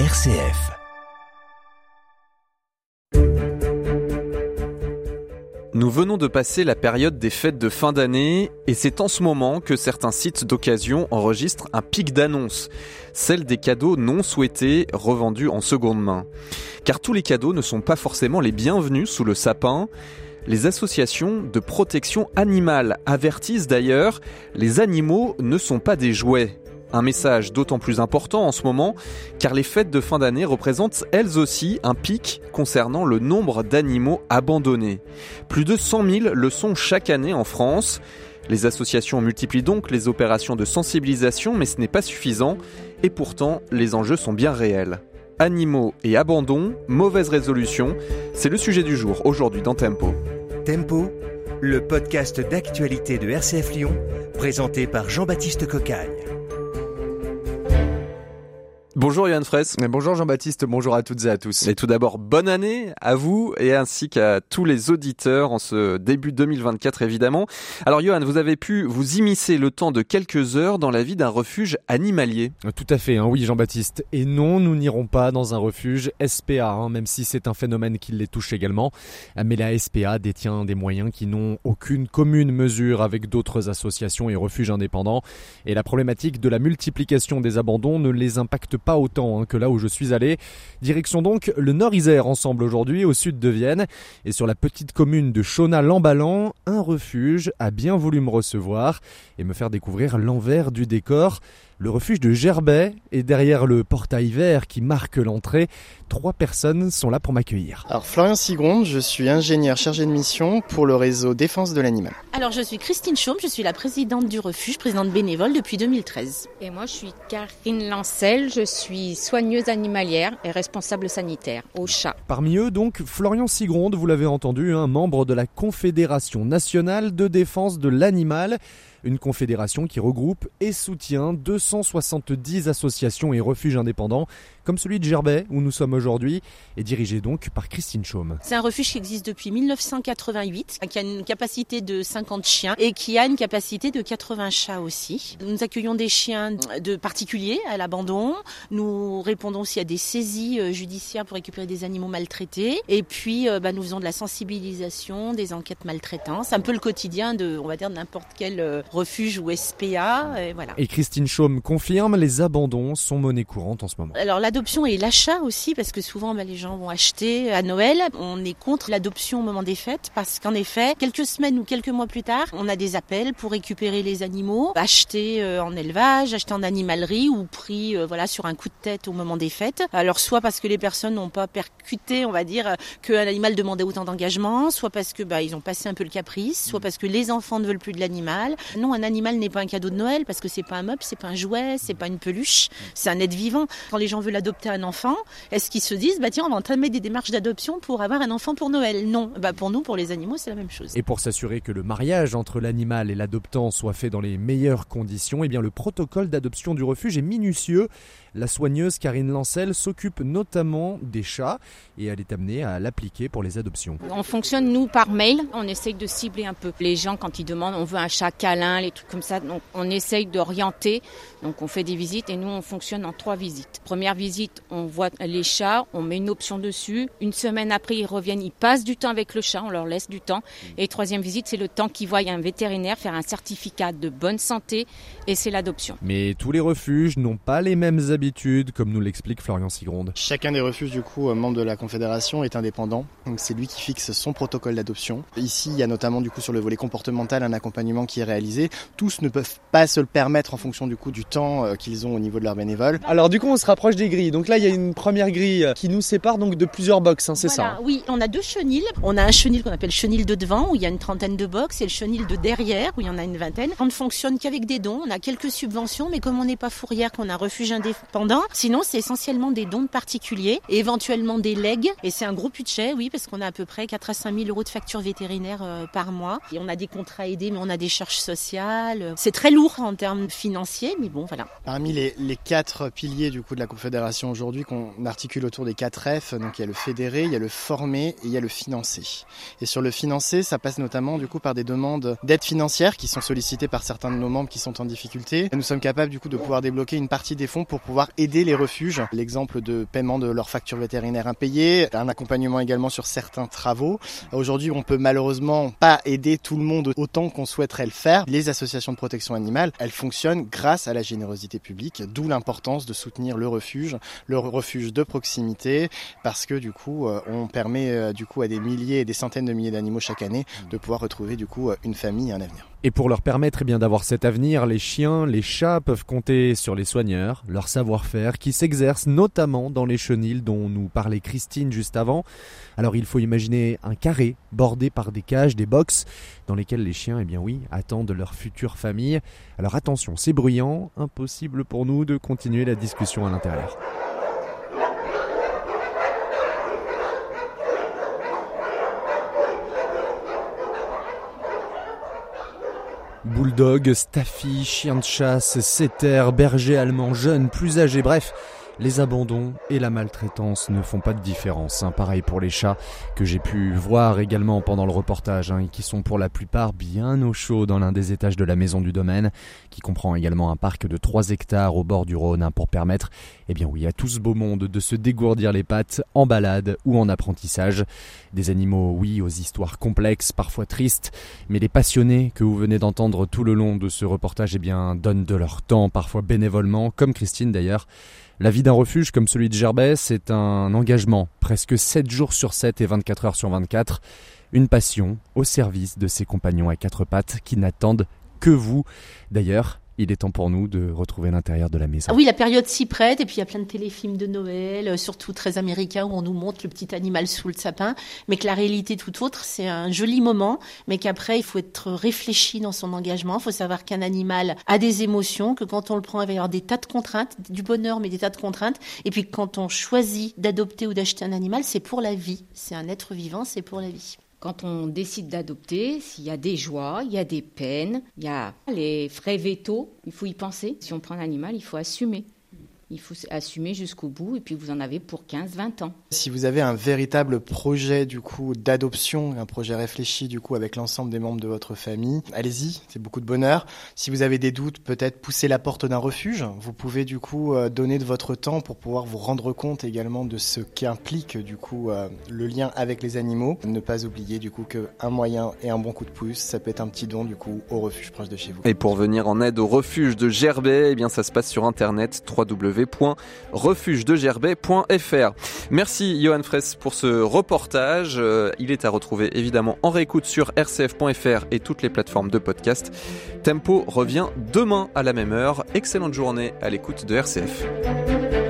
RCF. Nous venons de passer la période des fêtes de fin d'année et c'est en ce moment que certains sites d'occasion enregistrent un pic d'annonces, celle des cadeaux non souhaités revendus en seconde main. Car tous les cadeaux ne sont pas forcément les bienvenus sous le sapin. Les associations de protection animale avertissent d'ailleurs, les animaux ne sont pas des jouets. Un message d'autant plus important en ce moment car les fêtes de fin d'année représentent elles aussi un pic concernant le nombre d'animaux abandonnés. Plus de 100 000 le sont chaque année en France. Les associations multiplient donc les opérations de sensibilisation mais ce n'est pas suffisant et pourtant les enjeux sont bien réels. Animaux et abandon, mauvaise résolution, c'est le sujet du jour aujourd'hui dans Tempo. Tempo, le podcast d'actualité de RCF Lyon, présenté par Jean-Baptiste Cocagne. Bonjour Yann Fraisse. Bonjour Jean-Baptiste, bonjour à toutes et à tous. Et tout d'abord, bonne année à vous et ainsi qu'à tous les auditeurs en ce début 2024 évidemment. Alors Johan, vous avez pu vous immiscer le temps de quelques heures dans la vie d'un refuge animalier. Tout à fait, hein, oui Jean-Baptiste. Et non, nous n'irons pas dans un refuge SPA, hein, même si c'est un phénomène qui les touche également. Mais la SPA détient des moyens qui n'ont aucune commune mesure avec d'autres associations et refuges indépendants. Et la problématique de la multiplication des abandons ne les impacte pas autant hein, que là où je suis allé. Direction donc le Nord-Isère ensemble aujourd'hui, au sud de Vienne. Et sur la petite commune de Chaunas-Lamballan, un refuge a bien voulu me recevoir et me faire découvrir l'envers du décor. Le refuge de Gerbet est derrière le portail vert qui marque l'entrée. Trois personnes sont là pour m'accueillir. Alors Florian Sigronde, je suis ingénieur chargé de mission pour le réseau Défense de l'animal. Alors je suis Christine Chaume, je suis la présidente du refuge, présidente bénévole depuis 2013. Et moi je suis Karine Lancel, je suis soigneuse animalière et responsable sanitaire au chat. Parmi eux donc Florian Sigronde, vous l'avez entendu, un membre de la Confédération nationale de défense de l'animal une confédération qui regroupe et soutient 270 associations et refuges indépendants, comme celui de Gerbet, où nous sommes aujourd'hui, et dirigé donc par Christine Chaume. C'est un refuge qui existe depuis 1988, qui a une capacité de 50 chiens et qui a une capacité de 80 chats aussi. Nous accueillons des chiens de particuliers à l'abandon. Nous répondons aussi à des saisies judiciaires pour récupérer des animaux maltraités. Et puis, bah, nous faisons de la sensibilisation, des enquêtes maltraitantes. C'est un peu le quotidien de, on va dire, n'importe quel refuge ou SPA. Et, voilà. et Christine Chaume confirme, les abandons sont monnaie courante en ce moment. Alors l'adoption et l'achat aussi, parce que souvent bah, les gens vont acheter à Noël. On est contre l'adoption au moment des fêtes, parce qu'en effet, quelques semaines ou quelques mois plus tard, on a des appels pour récupérer les animaux, acheter euh, en élevage, acheter en animalerie ou pris euh, voilà sur un coup de tête au moment des fêtes. Alors soit parce que les personnes n'ont pas percuté, on va dire, qu'un animal demandait autant d'engagement, soit parce que bah, ils ont passé un peu le caprice, soit parce que les enfants ne veulent plus de l'animal. Non, un animal n'est pas un cadeau de Noël parce que c'est pas un meuble, c'est pas un jouet, c'est pas une peluche, c'est un être vivant. Quand les gens veulent adopter un enfant, est-ce qu'ils se disent bah tiens on va entamer des démarches d'adoption pour avoir un enfant pour Noël? Non, bah pour nous pour les animaux c'est la même chose. Et pour s'assurer que le mariage entre l'animal et l'adoptant soit fait dans les meilleures conditions, eh bien le protocole d'adoption du refuge est minutieux. La soigneuse Karine Lancel s'occupe notamment des chats et elle est amenée à l'appliquer pour les adoptions. On fonctionne nous par mail, on essaye de cibler un peu les gens quand ils demandent on veut un chat câlin, les trucs comme ça. Donc on essaye d'orienter. Donc on fait des visites et nous on fonctionne en trois visites. Première visite, on voit les chats, on met une option dessus. Une semaine après ils reviennent, ils passent du temps avec le chat, on leur laisse du temps. Et troisième visite, c'est le temps qu'ils voient un vétérinaire faire un certificat de bonne santé et c'est l'adoption. Mais tous les refuges n'ont pas les mêmes habitudes comme nous l'explique Florian Sigronde. Chacun des refuges, du coup, membre de la Confédération, est indépendant. Donc c'est lui qui fixe son protocole d'adoption. Ici, il y a notamment, du coup, sur le volet comportemental, un accompagnement qui est réalisé. Tous ne peuvent pas se le permettre en fonction, du coup, du temps euh, qu'ils ont au niveau de leur bénévole. Alors, du coup, on se rapproche des grilles. Donc là, il y a une première grille qui nous sépare donc de plusieurs box, hein, c'est voilà, ça Oui, on a deux chenils. On a un chenil qu'on appelle chenil de devant, où il y a une trentaine de box, et le chenil de derrière, où il y en a une vingtaine. On ne fonctionne qu'avec des dons. On a quelques subventions, mais comme on n'est pas fourrière, qu'on a un refuge indépendant, sinon c'est essentiellement des dons de particuliers et éventuellement des legs. Et c'est un gros budget, oui, parce qu'on a à peu près 4 à 5 000 euros de factures vétérinaires euh, par mois. Et on a des contrats aidés, mais on a des charges sociales social. C'est très lourd en termes financiers, mais bon, voilà. Parmi les, les quatre piliers du coup de la Confédération aujourd'hui qu'on articule autour des quatre F, donc il y a le fédéré, il y a le formé et il y a le financé. Et sur le financé, ça passe notamment du coup par des demandes d'aide financière qui sont sollicitées par certains de nos membres qui sont en difficulté. nous sommes capables du coup de pouvoir débloquer une partie des fonds pour pouvoir aider les refuges. L'exemple de paiement de leurs factures vétérinaires impayées, un accompagnement également sur certains travaux. Aujourd'hui, on peut malheureusement pas aider tout le monde autant qu'on souhaiterait le faire. Les associations de protection animale, elles fonctionnent grâce à la générosité publique, d'où l'importance de soutenir le refuge, le refuge de proximité, parce que du coup, euh, on permet euh, du coup à des milliers et des centaines de milliers d'animaux chaque année de pouvoir retrouver du coup une famille et un avenir. Et pour leur permettre eh bien d'avoir cet avenir, les chiens, les chats peuvent compter sur les soigneurs, leur savoir-faire qui s'exerce notamment dans les chenilles dont nous parlait Christine juste avant. Alors il faut imaginer un carré bordé par des cages, des box dans lesquelles les chiens, eh bien oui, attendent leur future famille. Alors attention, c'est bruyant, impossible pour nous de continuer la discussion à l'intérieur. Bulldog, staffy, chien de chasse, setter, berger allemand, jeune, plus âgé, bref, les abandons et la maltraitance ne font pas de différence. Hein. Pareil pour les chats que j'ai pu voir également pendant le reportage hein, et qui sont pour la plupart bien au chaud dans l'un des étages de la maison du domaine, qui comprend également un parc de 3 hectares au bord du Rhône hein, pour permettre, eh bien oui, à tout ce beau monde de se dégourdir les pattes en balade ou en apprentissage. Des animaux, oui, aux histoires complexes, parfois tristes, mais les passionnés que vous venez d'entendre tout le long de ce reportage, eh bien, donnent de leur temps, parfois bénévolement, comme Christine d'ailleurs. La vie d'un refuge comme celui de Gerbet, c'est un engagement, presque 7 jours sur 7 et 24 heures sur 24, une passion au service de ses compagnons à quatre pattes qui n'attendent que vous. D'ailleurs, il est temps pour nous de retrouver l'intérieur de la maison. Ah oui, la période s'y prête, et puis il y a plein de téléfilms de Noël, euh, surtout très américains, où on nous montre le petit animal sous le sapin, mais que la réalité tout autre, c'est un joli moment, mais qu'après, il faut être réfléchi dans son engagement, il faut savoir qu'un animal a des émotions, que quand on le prend, il va y avoir des tas de contraintes, du bonheur, mais des tas de contraintes, et puis quand on choisit d'adopter ou d'acheter un animal, c'est pour la vie, c'est un être vivant, c'est pour la vie. Quand on décide d'adopter, s'il y a des joies, il y a des peines, il y a les frais vétos, il faut y penser. Si on prend un animal, il faut assumer. Il faut assumer jusqu'au bout et puis vous en avez pour 15-20 ans. Si vous avez un véritable projet du coup d'adoption, un projet réfléchi du coup avec l'ensemble des membres de votre famille, allez-y, c'est beaucoup de bonheur. Si vous avez des doutes, peut-être pousser la porte d'un refuge. Vous pouvez du coup euh, donner de votre temps pour pouvoir vous rendre compte également de ce qu'implique du coup euh, le lien avec les animaux. Ne pas oublier du coup qu'un moyen et un bon coup de pouce, ça peut être un petit don du coup au refuge proche de chez vous. Et pour venir en aide au refuge de Gerbet, eh bien ça se passe sur internet www Merci Johan Fraisse pour ce reportage. Euh, il est à retrouver évidemment en réécoute sur rcf.fr et toutes les plateformes de podcast. Tempo revient demain à la même heure. Excellente journée à l'écoute de RCF.